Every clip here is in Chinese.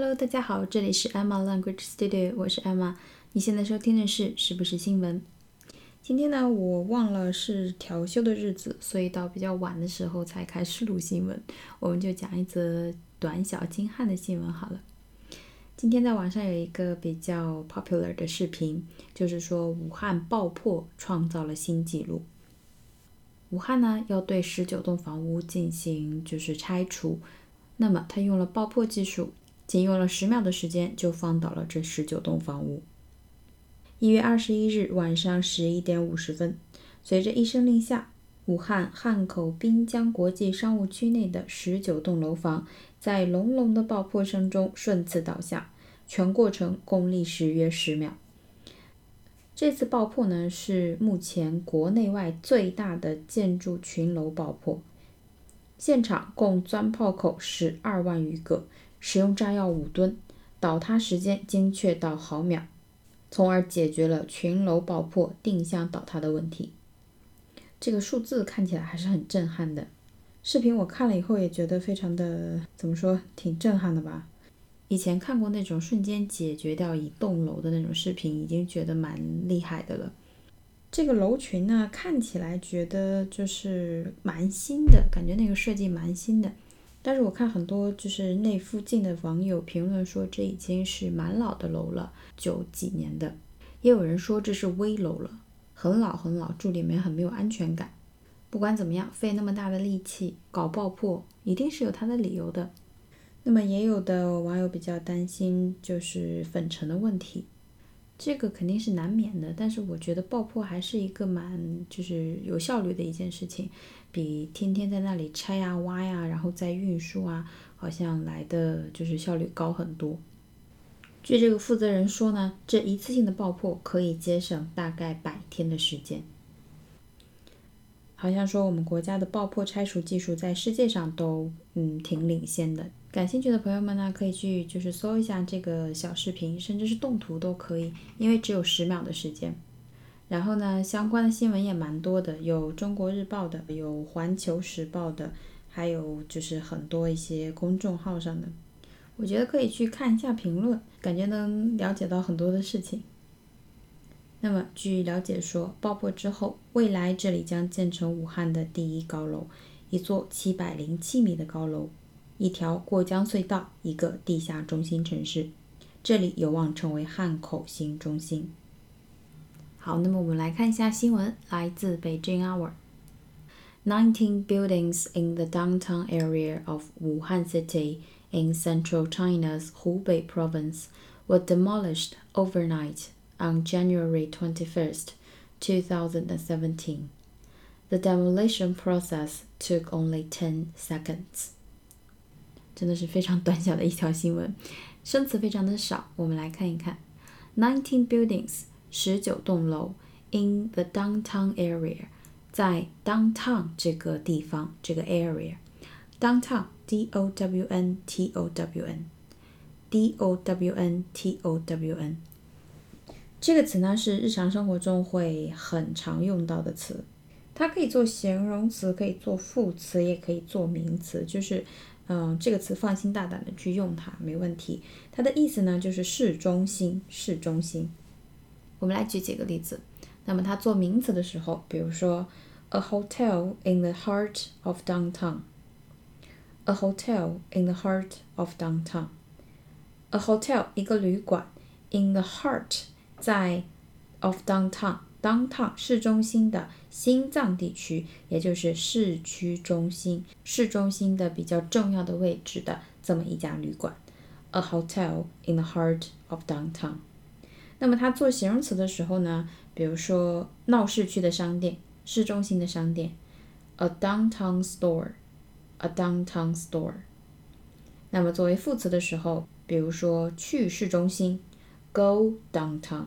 Hello，大家好，这里是 Emma Language Studio，我是 Emma。你现在收听的是是不是新闻？今天呢，我忘了是调休的日子，所以到比较晚的时候才开始录新闻。我们就讲一则短小精悍的新闻好了。今天在网上有一个比较 popular 的视频，就是说武汉爆破创造了新纪录。武汉呢要对十九栋房屋进行就是拆除，那么他用了爆破技术，仅用了十秒的时间就放倒了这十九栋房屋。一月二十一日晚上十一点五十分，随着一声令下，武汉汉口滨江国际商务区内的十九栋楼房。在隆隆的爆破声中顺次倒下，全过程共历时约十秒。这次爆破呢是目前国内外最大的建筑群楼爆破，现场共钻炮口十二万余个，使用炸药五吨，倒塌时间精确到毫秒，从而解决了群楼爆破定向倒塌的问题。这个数字看起来还是很震撼的。视频我看了以后也觉得非常的怎么说，挺震撼的吧。以前看过那种瞬间解决掉一栋楼的那种视频，已经觉得蛮厉害的了。这个楼群呢，看起来觉得就是蛮新的，感觉那个设计蛮新的。但是我看很多就是那附近的网友评论说，这已经是蛮老的楼了，九几年的。也有人说这是危楼了，很老很老，住里面很没有安全感。不管怎么样，费那么大的力气搞爆破，一定是有它的理由的。那么也有的网友比较担心，就是粉尘的问题，这个肯定是难免的。但是我觉得爆破还是一个蛮就是有效率的一件事情，比天天在那里拆呀、挖呀，然后再运输啊，好像来的就是效率高很多。据这个负责人说呢，这一次性的爆破可以节省大概百天的时间。好像说我们国家的爆破拆除技术在世界上都嗯挺领先的。感兴趣的朋友们呢，可以去就是搜一下这个小视频，甚至是动图都可以，因为只有十秒的时间。然后呢，相关的新闻也蛮多的，有中国日报的，有环球时报的，还有就是很多一些公众号上的，我觉得可以去看一下评论，感觉能了解到很多的事情。那么，据了解说，爆破之后，未来这里将建成武汉的第一高楼，一座七百零七米的高楼，一条过江隧道，一个地下中心城市，这里有望成为汉口新中心。好，那么我们来看一下新闻，来自北京 Hour。Nineteen buildings in the downtown area of Wuhan City in central China's Hubei province were demolished overnight. on January 21st, 2017. The demolition process took only 10 seconds. 真的是非常短小的一条新闻，生词非常的少。我们来看一看，nineteen buildings 十九栋楼 in the downtown area 在 downtown 这个地方这个 area downtown d o w n t o w n d o w n t o w n 这个词呢是日常生活中会很常用到的词，它可以做形容词，可以做副词，也可以做名词，就是，嗯，这个词放心大胆的去用它，没问题。它的意思呢就是市中心，市中心。我们来举几个例子。那么它做名词的时候，比如说，a hotel in the heart of downtown，a hotel in the heart of downtown，a hotel 一个旅馆，in the heart。在 of downtown downtown 市中心的心脏地区，也就是市区中心、市中心的比较重要的位置的这么一家旅馆，a hotel in the heart of downtown。那么它做形容词的时候呢，比如说闹市区的商店、市中心的商店，a downtown store，a downtown store。那么作为副词的时候，比如说去市中心。Go downtown，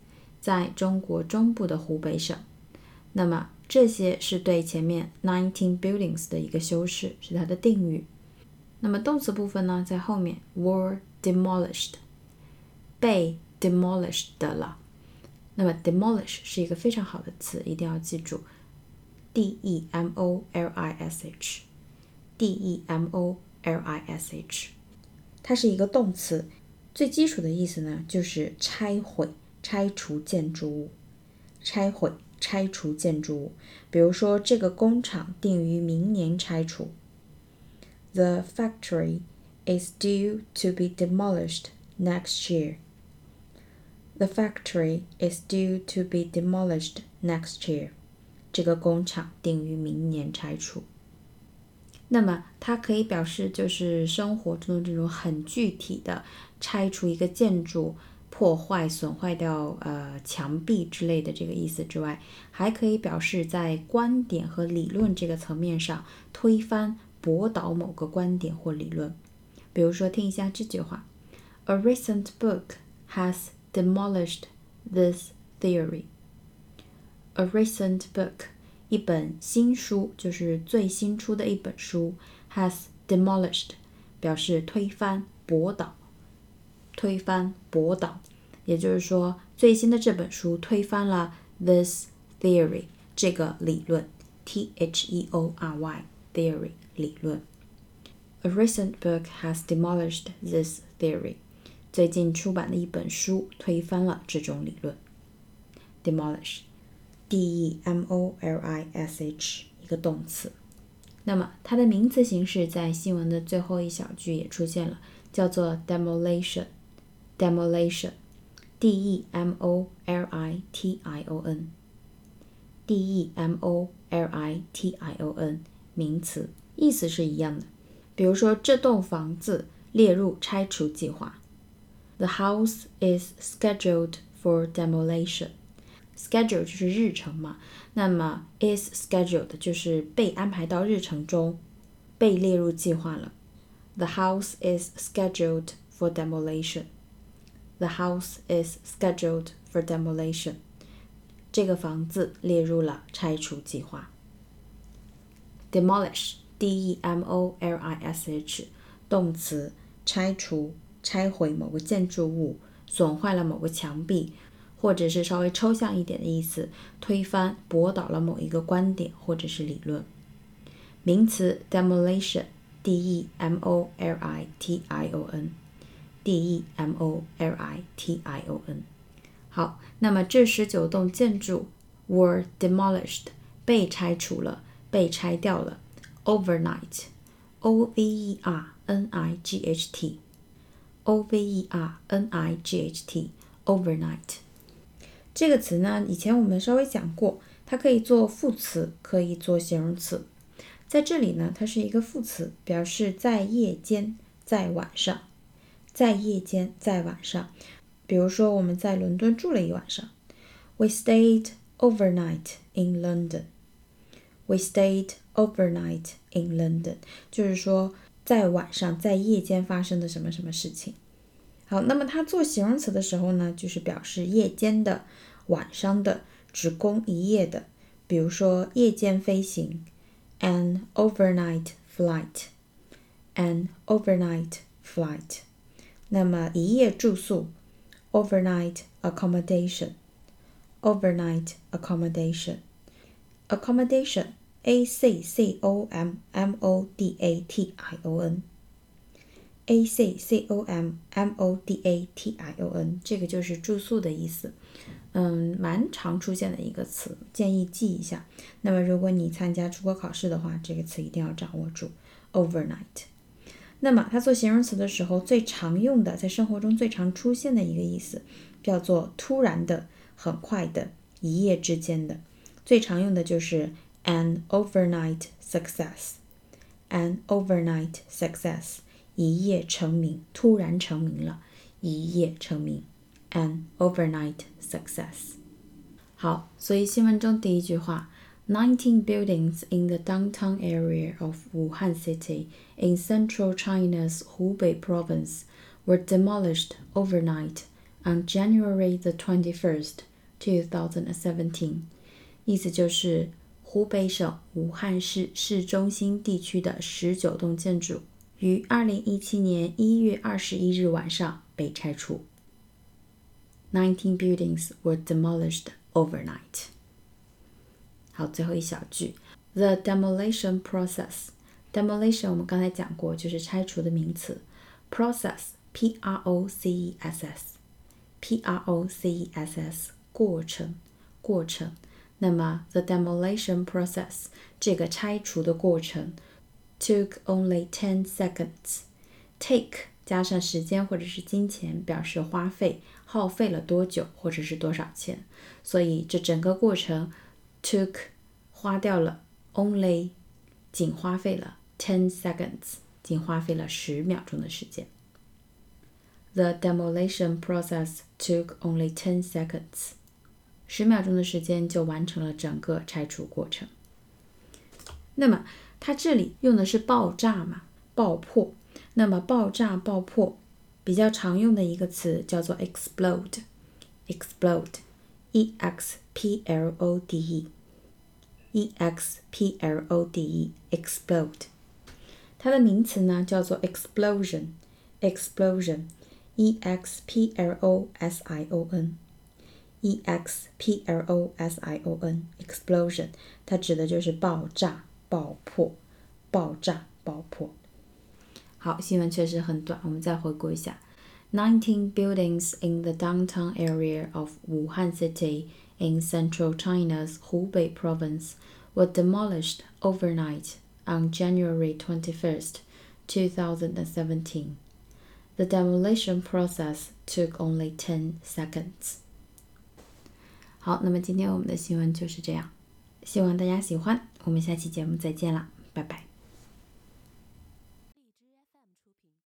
在中国中部的湖北省。那么这些是对前面 nineteen buildings 的一个修饰，是它的定语。那么动词部分呢，在后面 were demolished，被 demolished 的了。那么 demolish 是一个非常好的词，一定要记住，d e m o l i s h，d e m o l i s h，它是一个动词，最基础的意思呢就是拆毁、拆除建筑物，拆毁、拆除建筑物。比如说，这个工厂定于明年拆除。The factory is due to be demolished next year. The factory is due to be demolished next year. 这个工厂定于明年拆除。那么它可以表示就是生活中的这种很具体的拆除一个建筑、破坏、损坏掉呃墙壁之类的这个意思之外，还可以表示在观点和理论这个层面上推翻、驳倒某个观点或理论。比如说，听一下这句话：A recent book has demolished this theory. A recent book，一本新书，就是最新出的一本书，has demolished，表示推翻、驳倒、推翻、驳倒。也就是说，最新的这本书推翻了 this theory 这个理论，T H E O R Y theory 理论。A recent book has demolished this theory. 最近出版的一本书推翻了这种理论。demolish，d e m o l i s h，一个动词。那么它的名词形式在新闻的最后一小句也出现了，叫做 demolition。demolition，d e m o l i t i o n，d e m o l i t i o n，名词，意思是一样的。比如说，这栋房子列入拆除计划。The house is scheduled for demolition. Schedule 就是日程嘛，那么 is scheduled 就是被安排到日程中，被列入计划了。The house is scheduled for demolition. The house is scheduled for demolition. 这个房子列入了拆除计划。Demolish, D-E-M-O-L-I-S-H，动词，拆除。拆毁某个建筑物，损坏了某个墙壁，或者是稍微抽象一点的意思，推翻、驳倒了某一个观点或者是理论。名词 demolition, d e m o l i t i o n Demolition。好，那么这十九栋建筑 were demolished，被拆除了，被拆掉了。overnight，o v e r n i g h t。O V E R N I G H T，overnight 这个词呢，以前我们稍微讲过，它可以做副词，可以做形容词。在这里呢，它是一个副词，表示在夜间，在晚上，在夜间，在晚上。比如说，我们在伦敦住了一晚上，We stayed overnight in London. We stayed overnight in London，就是说。在晚上，在夜间发生的什么什么事情？好，那么它做形容词的时候呢，就是表示夜间的、晚上的、只供一夜的。比如说夜间飞行，an overnight flight，an overnight flight。那么一夜住宿，overnight accommodation，overnight accommodation，accommodation。a c c o m m o d a t i o n，a c c o m m o d a t i o n，这个就是住宿的意思，嗯，蛮常出现的一个词，建议记一下。那么如果你参加出国考试的话，这个词一定要掌握住，overnight。那么它做形容词的时候，最常用的，在生活中最常出现的一个意思，叫做突然的、很快的、一夜之间的，最常用的就是。an overnight success, an overnight success，一夜成名，突然成名了，一夜成名，an overnight success。好，所以新闻中第一句话，nineteen buildings in the downtown area of Wuhan City in central China's Hubei province were demolished overnight on January the 21st, 2017. 意思就是湖北省武汉市市中心地区的十九栋建筑于二零一七年一月二十一日晚上被拆除。Nineteen buildings were demolished overnight. 好，最后一小句，the demolition process。demolition 我们刚才讲过，就是拆除的名词。process，p r o c e s s，p r o c e s s，过程，过程。那么 the demolition process 这个拆除的过程 took only ten seconds。take 加上时间或者是金钱，表示花费、耗费了多久或者是多少钱。所以这整个过程 took 花掉了 only 仅花费了 ten seconds，仅花费了十秒钟的时间。The demolition process took only ten seconds。十秒钟的时间就完成了整个拆除过程。那么它这里用的是爆炸嘛，爆破。那么爆炸、爆破比较常用的一个词叫做 explode，explode，e x p l o d e，e x p l o d e，explode。它的名词呢叫做 explosion，explosion，e x p l o s i o n，e x p l o s i o n，explosion，它指的就是爆炸、爆破、爆炸、爆破。好，新闻确实很短，我们再回顾一下。Nineteen buildings in the downtown area of Wuhan City in central China's Hubei province were demolished overnight on January 21st, 2017. The demolition process took only 10 seconds. 好，那么今天我们的新闻就是这样，希望大家喜欢。我们下期节目再见了，拜拜。